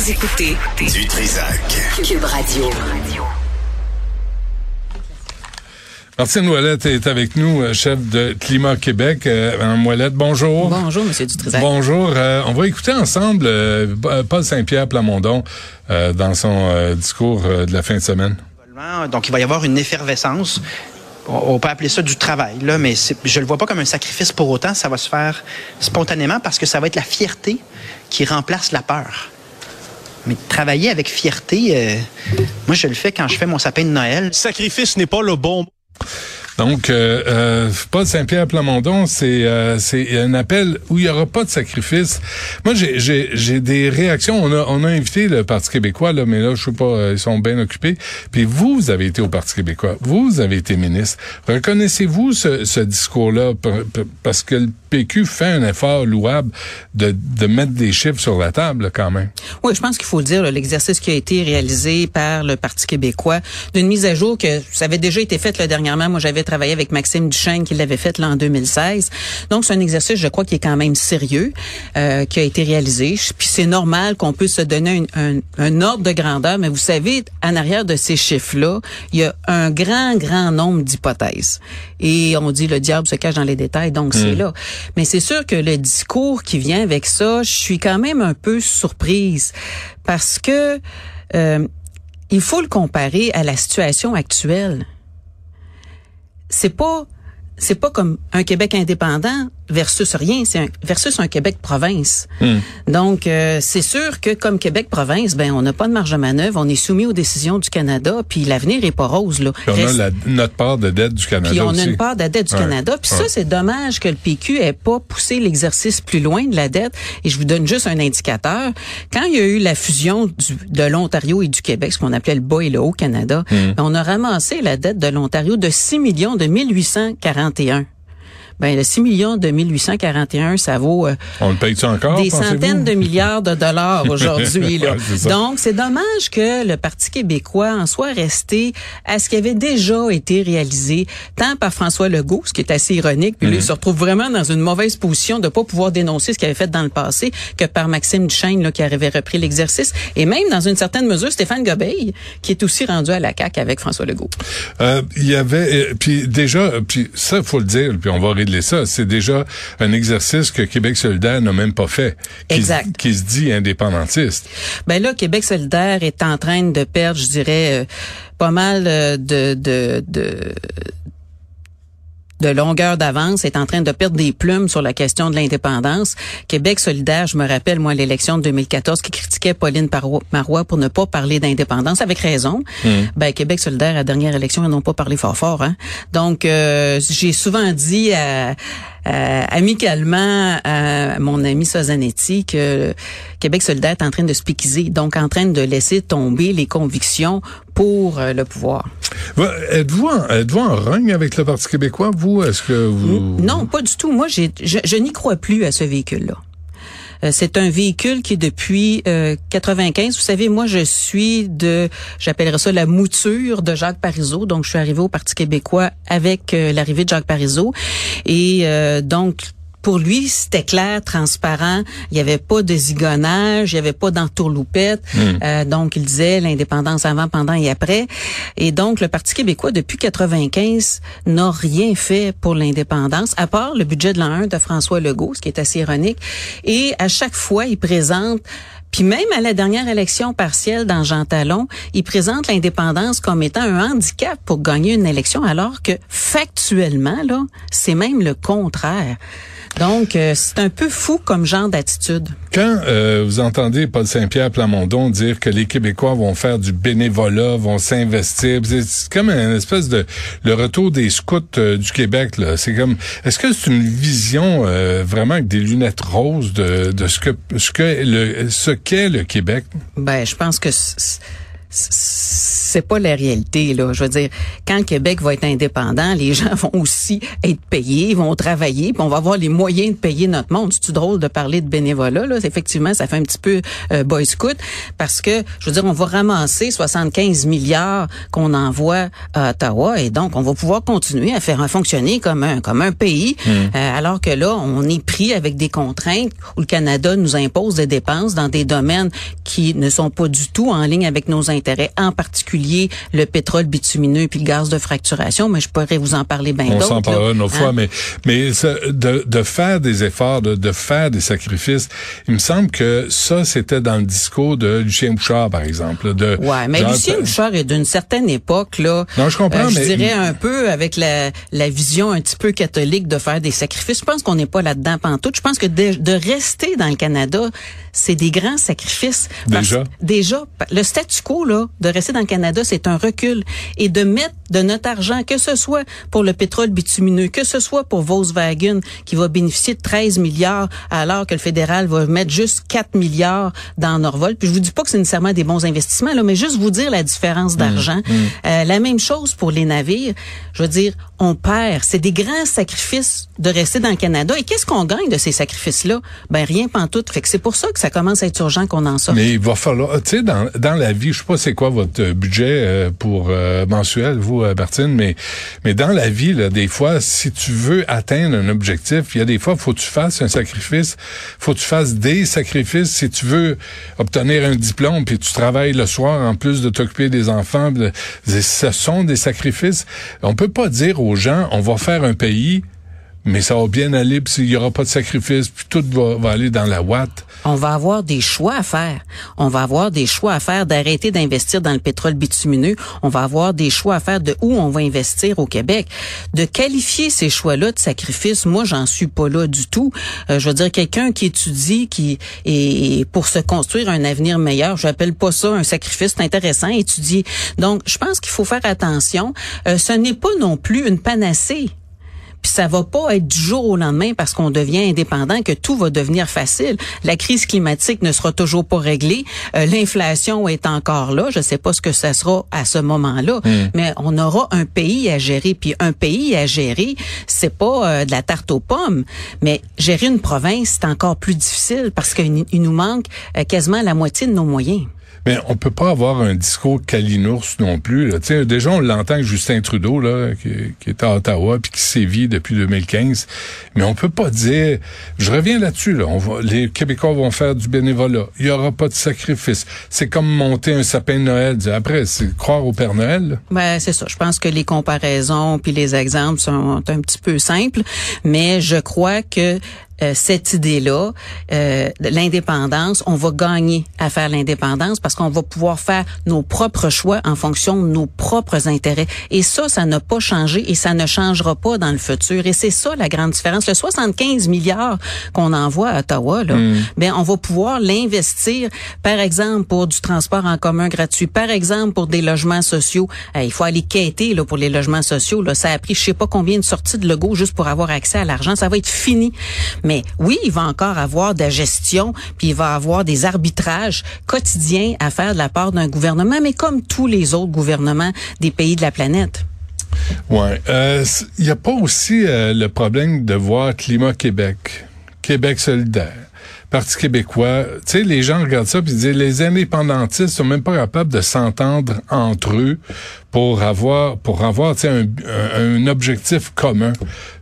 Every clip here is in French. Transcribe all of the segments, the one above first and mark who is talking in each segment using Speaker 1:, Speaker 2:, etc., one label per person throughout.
Speaker 1: Vous écoutez
Speaker 2: Du Trisac.
Speaker 1: Cube Radio.
Speaker 3: Martine Ouellette est avec nous, euh, chef de Climat Québec. Euh, Madame Ouellette, bonjour.
Speaker 4: Bonjour, Monsieur Dutrisac.
Speaker 3: Bonjour. Euh, on va écouter ensemble euh, Paul Saint-Pierre Plamondon euh, dans son euh, discours euh, de la fin de semaine.
Speaker 5: Donc, il va y avoir une effervescence. On peut appeler ça du travail, là, mais je le vois pas comme un sacrifice pour autant. Ça va se faire spontanément parce que ça va être la fierté qui remplace la peur. Mais travailler avec fierté, euh, moi, je le fais quand je fais mon sapin de Noël.
Speaker 6: Sacrifice n'est pas le bon
Speaker 3: Donc, euh, euh, Paul Saint-Pierre Plamondon, c'est euh, c'est un appel où il y aura pas de sacrifice. Moi, j'ai- j'ai j'ai des réactions. On a on a invité le Parti québécois là, mais là, je sais pas, euh, ils sont bien occupés. Puis vous, vous avez été au Parti québécois. Vous, vous avez été ministre. Reconnaissez-vous ce, ce discours-là? Parce que le PQ fait un effort louable de de mettre des chiffres sur la table là, quand même.
Speaker 4: Oui, je pense qu'il faut le dire, l'exercice qui a été réalisé par le Parti québécois d'une mise à jour que ça avait déjà été fait là, dernièrement. Moi, j'avais travaillé avec Maxime Duchesne qui l'avait fait là, en 2016. Donc, c'est un exercice, je crois, qui est quand même sérieux, euh, qui a été réalisé. Puis c'est normal qu'on puisse se donner un, un- un ordre de grandeur, mais vous savez, en arrière de ces chiffres-là, il y a un grand, grand nombre d'hypothèses. Et on dit le diable se cache dans les détails, donc c'est là. Mais c'est sûr que le discours qui vient avec ça, je suis quand même un peu surprise parce que euh, il faut le comparer à la situation actuelle. C'est pas c'est pas comme un Québec indépendant versus rien, c'est un versus un Québec province. Donc euh, c'est sûr que comme Québec province, ben on n'a pas de marge de manœuvre, on est soumis aux décisions du Canada, puis l'avenir est pas rose là.
Speaker 3: Puis on a la- notre part de dette du Canada
Speaker 4: puis on
Speaker 3: aussi.
Speaker 4: a une part de la dette du
Speaker 3: Ouais.
Speaker 4: Canada. Puis
Speaker 3: Ouais.
Speaker 4: ça, c'est dommage que le PQ ait pas poussé l'exercice plus loin de la dette. Et je vous donne juste un indicateur. Quand il y a eu la fusion du- de l'Ontario et du Québec, ce qu'on appelait le bas et le haut Canada,
Speaker 3: Hmm.
Speaker 4: ben, on a ramassé la dette de l'Ontario de 6 millions de 1841. Ben, le 6 millions de 1841, ça vaut euh,
Speaker 3: On le paye-tu encore
Speaker 4: des centaines de milliards de dollars aujourd'hui. là.
Speaker 3: Ouais.
Speaker 4: Donc, c'est dommage que le Parti québécois en soit resté à ce qui avait déjà été réalisé, tant par François Legault, ce qui est assez ironique, puis lui,
Speaker 3: Mhm.
Speaker 4: il se retrouve vraiment dans une mauvaise position de pas pouvoir dénoncer ce qu'il avait fait dans le passé, que par Maxime Duchesne, là, qui avait repris l'exercice, et même, dans une certaine mesure, Stéphane Gobeil, qui est aussi rendu à la CAQ avec François Legault.
Speaker 3: Euh, Il y avait, euh, puis déjà, puis ça, faut le dire, puis on va régler ça. C'est déjà un exercice que Québec solidaire n'a même pas fait. Qui,
Speaker 4: Exact.
Speaker 3: Qui se dit indépendantiste.
Speaker 4: Ben là, Québec solidaire est en train de perdre, je dirais, euh, pas mal euh, de, de, de de longueur d'avance, est en train de perdre des plumes sur la question de l'indépendance. Québec solidaire, je me rappelle, moi, l'élection de 2014, qui critiquait Pauline Marois pour ne pas parler d'indépendance, avec raison. Ben, Québec solidaire, à la dernière élection, ils n'ont pas parlé fort fort. Hein? Donc, euh, j'ai souvent dit à, à- amicalement à mon ami Sozanetti que Québec solidaire est en train de se piquiser, donc en train de laisser tomber les convictions pour euh, le pouvoir.
Speaker 3: Êtes-vous en, en rogne avec le Parti québécois, vous? Est-ce que vous...
Speaker 4: Non, pas du tout. Moi, j'ai, je, je n'y crois plus à ce véhicule-là. Euh, C'est un véhicule qui depuis euh, 95, vous savez, moi je suis de, j'appellerais ça la mouture de Jacques Parizeau. Donc je suis arrivée au Parti québécois avec euh, l'arrivée de Jacques Parizeau et euh, donc pour lui, c'était clair, transparent. Il n'y avait pas de zigonnage, il n'y avait pas d'entourloupette. Euh, donc, il disait l'indépendance avant, pendant et après. Et donc, le Parti québécois, depuis 95, n'a rien fait pour l'indépendance, à part le budget de l'an 1 de François Legault, ce qui est assez ironique. Et à chaque fois, il présente puis même à la dernière élection partielle dans Jean Talon, il présente l'indépendance comme étant un handicap pour gagner une élection, alors que factuellement, là, c'est même le contraire. Donc, euh, c'est un peu fou comme genre d'attitude.
Speaker 3: Quand euh, vous entendez Paul Saint-Pierre Plamondon dire que les Québécois vont faire du bénévolat, vont s'investir, c'est- comme une espèce de le retour des scouts euh, du Québec. là. C'est comme, est-ce que c'est une vision euh, vraiment avec des lunettes roses de, de ce que ce que le ce qu'est le Québec?
Speaker 4: Ben, je pense que c'est pas la réalité là. Je veux dire, quand le Québec va être indépendant, les gens vont aussi être payés, vont travailler, puis on va avoir les moyens de payer notre monde. C'est drôle de parler de bénévolat là? Effectivement, ça fait un petit peu euh, boy scout parce que je veux dire, on va ramasser 75 milliards qu'on envoie à Ottawa et donc on va pouvoir continuer à faire fonctionner comme un comme un pays, hmm. euh, alors que là, on est pris avec des contraintes où le Canada nous impose des dépenses dans des domaines qui ne sont pas du tout en ligne avec nos intérêts, en particulier le pétrole bitumineux puis le gaz de fracturation, mais je pourrais vous en parler bien d'autres.
Speaker 3: On s'en parlera une autre fois, hein? mais mais de, de faire des efforts, de, de faire des sacrifices, il me semble que ça, c'était dans le discours de Lucien Bouchard, par exemple. De,
Speaker 4: ouais, mais Lucien Bouchard est d'une certaine époque, là.
Speaker 3: Non, je comprends, euh,
Speaker 4: je dirais un peu avec la, la vision un petit peu catholique de faire des sacrifices. Je pense qu'on n'est pas là-dedans pantoute. Je pense que de, de rester dans le Canada, c'est des grands sacrifices.
Speaker 3: Déjà?
Speaker 4: déjà, le statu quo, là, de rester dans le Canada, c'est un recul. Et de mettre de notre argent, que ce soit pour le pétrole bitumineux, que ce soit pour Volkswagen, qui va bénéficier de 13 milliards, alors que le fédéral va mettre juste 4 milliards dans Norvol. Puis je vous dis pas que c'est nécessairement des bons investissements, là, mais juste vous dire la différence mmh, d'argent. Mmh. Euh, la même chose pour les navires. Je veux dire, on perd. C'est des grands sacrifices de rester dans le Canada. Et qu'est-ce qu'on gagne de ces sacrifices-là? Ben, rien pantoute. Fait que c'est pour ça que ça commence à être urgent qu'on en sorte.
Speaker 3: Mais il va falloir, tu sais, dans, dans la vie, je sais pas c'est quoi votre budget euh, pour euh, mensuel, vous, euh, Bertine, mais, mais dans la vie, là, des fois, si tu veux atteindre un objectif, il y a des fois, faut que tu fasses un sacrifice, faut que tu fasses des sacrifices. Si tu veux obtenir un diplôme, puis tu travailles le soir en plus de t'occuper des enfants, ce sont des sacrifices. On peut pas dire aux gens, on va faire un pays mais ça va bien aller, puis il y aura pas de sacrifice, puis tout va, aller dans la ouate.
Speaker 4: On va avoir des choix à faire. On va avoir des choix à faire d'arrêter d'investir dans le pétrole bitumineux. On va avoir des choix à faire de où on va investir au Québec. De qualifier ces choix-là de sacrifice, moi, j'en suis pas là du tout. Euh, je veux dire, quelqu'un qui étudie, qui est pour se construire un avenir meilleur, je n'appelle pas ça un sacrifice. Intéressant, étudier. Donc, je pense qu'il faut faire attention. Euh, ce n'est pas non plus une panacée. Puis ça va pas être du jour au lendemain parce qu'on devient indépendant que tout va devenir facile. La crise climatique ne sera toujours pas réglée. Euh, l'inflation est encore là. Je sais pas ce que ça sera à ce moment-là, hmm. mais on aura un pays à gérer. Puis un pays à gérer, c'est pas euh, de la tarte aux pommes, mais gérer une province c'est encore plus difficile parce qu'il nous manque euh, quasiment la moitié de nos moyens.
Speaker 3: Mais on peut pas avoir un discours calinours non plus. Là. déjà, on l'entend avec Justin Trudeau, là, qui, est à Ottawa, puis qui sévit depuis 2015. Mais on peut pas dire... Je reviens là-dessus. Là. Les Québécois vont faire du bénévolat. Il y aura pas de sacrifice. C'est comme monter un sapin de Noël. Après, c'est croire au Père Noël.
Speaker 4: Ben, c'est ça. Je pense que les comparaisons puis les exemples sont un petit peu simples. Mais je crois que euh, cette idée-là, euh, l'indépendance, on va gagner à faire l'indépendance parce qu'on va pouvoir faire nos propres choix en fonction de nos propres intérêts. Et ça, ça n'a pas changé et ça ne changera pas dans le futur. Et c'est ça la grande différence. Le 75 milliards qu'on envoie à Ottawa, là, mm. ben on va pouvoir l'investir, par exemple pour du transport en commun gratuit, par exemple pour des logements sociaux. il faut aller quêter là pour les logements sociaux. Là, ça a pris je sais pas combien de sorties de logo juste pour avoir accès à l'argent. Ça va être fini. Mais oui, il va encore avoir de la gestion, puis il va avoir des arbitrages quotidiens à faire de la part d'un gouvernement, mais comme tous les autres gouvernements des pays de la planète.
Speaker 3: Ouais, euh, il n'y a pas aussi euh, le problème de voir Climat Québec, Québec solidaire. Parti québécois, tu sais, les gens regardent ça puis disent les indépendantistes sont même pas capables de s'entendre entre eux pour avoir pour avoir un, objectif commun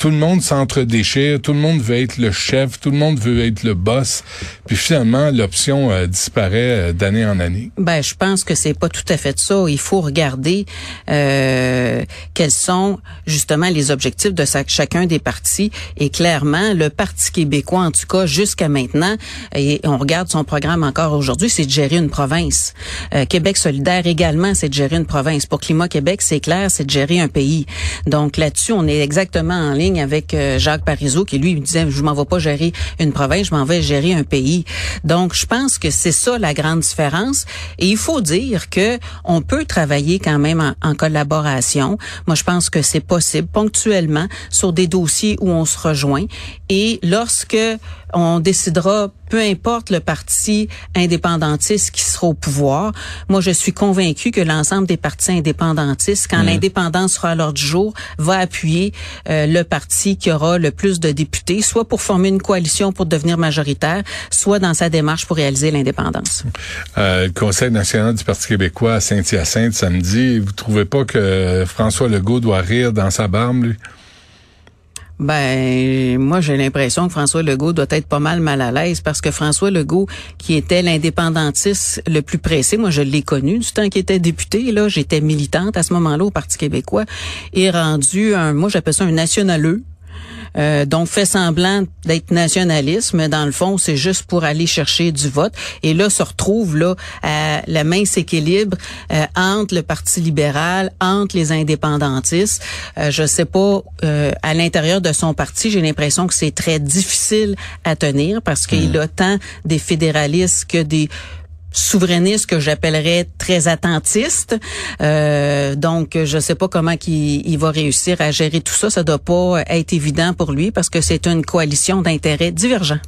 Speaker 3: tout le monde s'entre-déchire, tout le monde veut être le chef, tout le monde veut être le boss, puis finalement l'option euh, disparaît euh, d'année en année.
Speaker 4: Ben, je pense que c'est pas tout à fait ça. Il faut regarder euh, quels sont justement les objectifs de chacun des partis. Et clairement, le Parti québécois, en tout cas jusqu'à maintenant, et on regarde son programme encore aujourd'hui, c'est de gérer une province. Euh, Québec solidaire également, c'est de gérer une province. Pour Climat Québec, c'est clair, c'est de gérer un pays. Donc là-dessus, on est exactement en ligne avec euh, Jacques Parizeau qui lui disait je m'en vais pas gérer une province, je m'en vais gérer un pays. Donc je pense que c'est ça la grande différence et il faut dire que on peut travailler quand même en collaboration. Moi je pense que c'est possible ponctuellement sur des dossiers où on se rejoint et lorsque on décidera peu importe le parti indépendantiste qui sera au pouvoir. Moi, je suis convaincu que l'ensemble des partis indépendantistes, quand mmh. l'indépendance sera à l'ordre du jour, va appuyer euh, le parti qui aura le plus de députés, soit pour former une coalition pour devenir majoritaire, soit dans sa démarche pour réaliser l'indépendance.
Speaker 3: Euh, le Conseil national du Parti québécois à Saint-Hyacinthe samedi, vous trouvez pas que François Legault doit rire dans sa barbe, lui?
Speaker 4: Ben, moi, j'ai l'impression que François Legault doit être pas mal mal à l'aise parce que François Legault, qui était l'indépendantiste le plus pressé, moi, je l'ai connu du temps qu'il était député, là, j'étais militante à ce moment-là au Parti québécois, est rendu un, moi, j'appelle ça un nationaleux. Euh, donc fait semblant d'être nationaliste, mais dans le fond, c'est juste pour aller chercher du vote. Et là, se retrouve là à la mince équilibre euh, entre le Parti libéral, entre les indépendantistes. Euh, je sais pas, euh, à l'intérieur de son parti, j'ai l'impression que c'est très difficile à tenir parce qu'il mmh. a tant des fédéralistes que des souverainiste que j'appellerais très attentiste. Euh, donc, je ne sais pas comment il, il, va réussir à gérer tout ça. Ça doit pas être évident pour lui parce que c'est une coalition d'intérêts divergents.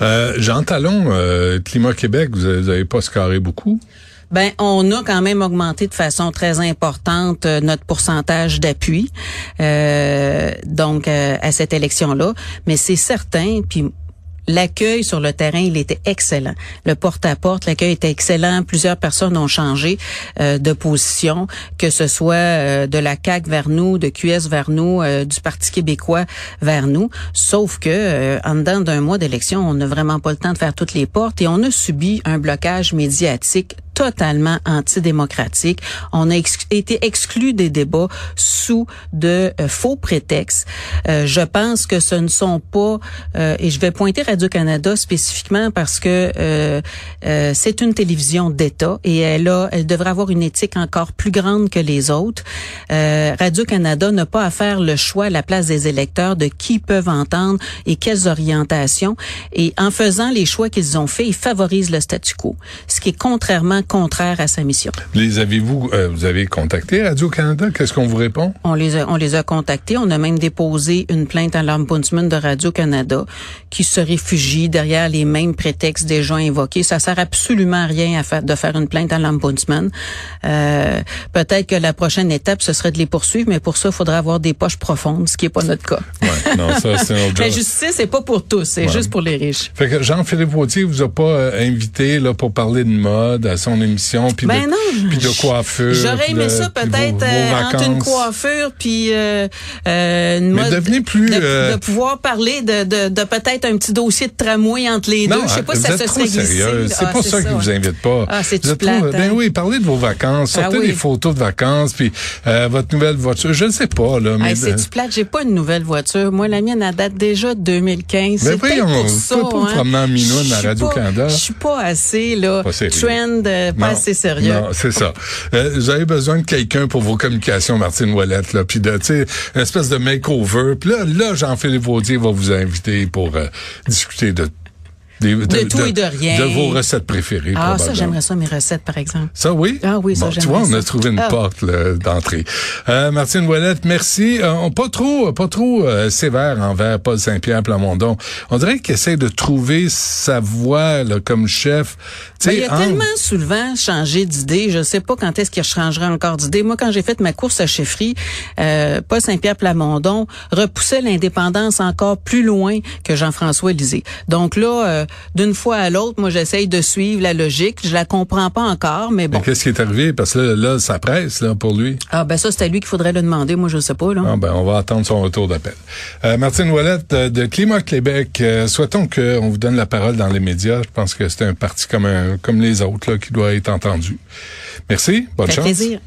Speaker 3: Euh, Jean Talon, euh, Climat Québec, vous n'avez pas scarré beaucoup?
Speaker 4: Ben, on a quand même augmenté de façon très importante euh, notre pourcentage d'appui, euh, donc euh, à cette élection-là. Mais c'est certain, puis L'accueil sur le terrain, il était excellent. Le porte-à-porte, l'accueil était excellent. Plusieurs personnes ont changé euh, de position, que ce soit euh, de la CAQ vers nous, de QS vers nous, euh, du Parti québécois vers nous. Sauf que en dedans d'un mois d'élection, on n'a vraiment pas le temps de faire toutes les portes et on a subi un blocage médiatique totalement antidémocratique. On a été exclu des débats sous de euh, faux prétextes. Euh, je pense que ce ne sont pas, euh, et je vais pointer Radio-Canada spécifiquement parce que c'est une télévision d'État et elle a, elle devrait avoir une éthique encore plus grande que les autres. Radio-Canada n'a pas à faire le choix à la place des électeurs de qui peuvent entendre et quelles orientations. Et en faisant les choix qu'ils ont faits, ils favorisent le statu quo, ce qui est contrairement contraire à sa mission.
Speaker 3: Les avez-vous, euh, vous avez contacté Radio-Canada? Qu'est-ce qu'on vous répond?
Speaker 4: On les a, on les a contactés. On a même déposé une plainte à l'Ombudsman de Radio-Canada qui se réfugie derrière les mêmes prétextes déjà invoqués. Ça sert absolument à rien à faire, de faire une plainte à l'Ombudsman. Euh, peut-être que la prochaine étape, ce serait de les poursuivre, mais pour ça, il faudrait avoir des poches profondes, ce qui n'est pas notre cas.
Speaker 3: Ouais, non, ça, c'est
Speaker 4: La justice, c'est pas pour tous, c'est juste pour les riches.
Speaker 3: Fait que Jean-Philippe Wautier vous a pas euh, invité là pour parler de mode à son émission, puis
Speaker 4: ben
Speaker 3: de, puis de coiffure.
Speaker 4: J'aurais aimé ça peut-être euh, entre une coiffure puis euh, euh, une
Speaker 3: Mais plus
Speaker 4: de,
Speaker 3: euh,
Speaker 4: de, pouvoir parler de, de, de peut-être un petit dossier de tramway entre les
Speaker 3: non,
Speaker 4: deux. Je sais pas si ça se serait glissé.
Speaker 3: C'est ah, pas ça, qui vous invite pas.
Speaker 4: Ah, c'est tu plate.
Speaker 3: Ben hein? oui, parlez de vos vacances, sortez ah, oui. des photos de vacances, puis euh, votre nouvelle voiture. Je ne sais pas là.
Speaker 4: Mais c'est du plate? J'ai pas une nouvelle voiture. Moi, la mienne elle date déjà de 2015. C'est peut-être pour ça.
Speaker 3: Pas
Speaker 4: hein?
Speaker 3: en minoune à Radio Canada.
Speaker 4: Je suis pas assez là. Trend, pas assez sérieux.
Speaker 3: Non, c'est ça. Euh, vous avez besoin de quelqu'un pour vos communications, Martine Ouellette, là, puis de, tu sais, une espèce de makeover. Puis là, là, Jean-Philippe Vaudier va vous inviter pour euh, discuter de
Speaker 4: de, de, tout et de rien.
Speaker 3: De vos recettes préférées.
Speaker 4: Ah, ça, j'aimerais ça, mes recettes, par exemple.
Speaker 3: Ça, oui?
Speaker 4: Ah oui, ça,
Speaker 3: bon, Tu vois, on a trouvé une ah. porte d'entrée. Euh, Martine Ouellette, merci. Euh, pas trop pas trop euh, sévère envers Paul Saint-Pierre Plamondon. On dirait qu'il essaie de trouver sa voie là, comme chef.
Speaker 4: Ben, il a tellement souvent changé d'idée. Je sais pas quand est-ce qu'il changerait encore d'idée. Moi, quand j'ai fait ma course à chefferie, euh, Paul Saint-Pierre Plamondon repoussait l'indépendance encore plus loin que Jean-François Lisée. Donc là, euh, d'une fois à l'autre, moi, j'essaye de suivre la logique. Je la comprends pas encore, mais bon.
Speaker 3: Qu'est-ce qui est arrivé? Parce que là, là, ça presse, là, pour lui.
Speaker 4: Ah, ben ça, c'est à lui qu'il faudrait le demander. Moi, je sais pas, là.
Speaker 3: Ah, ben, on va attendre son retour d'appel. Euh, Martine Ouellette, euh, de Climat Québec, euh, souhaitons qu'on vous donne la parole dans les médias. Je pense que c'est un parti comme, un, comme les autres, là, qui doit être entendu. Merci. Bonne chance.
Speaker 4: plaisir.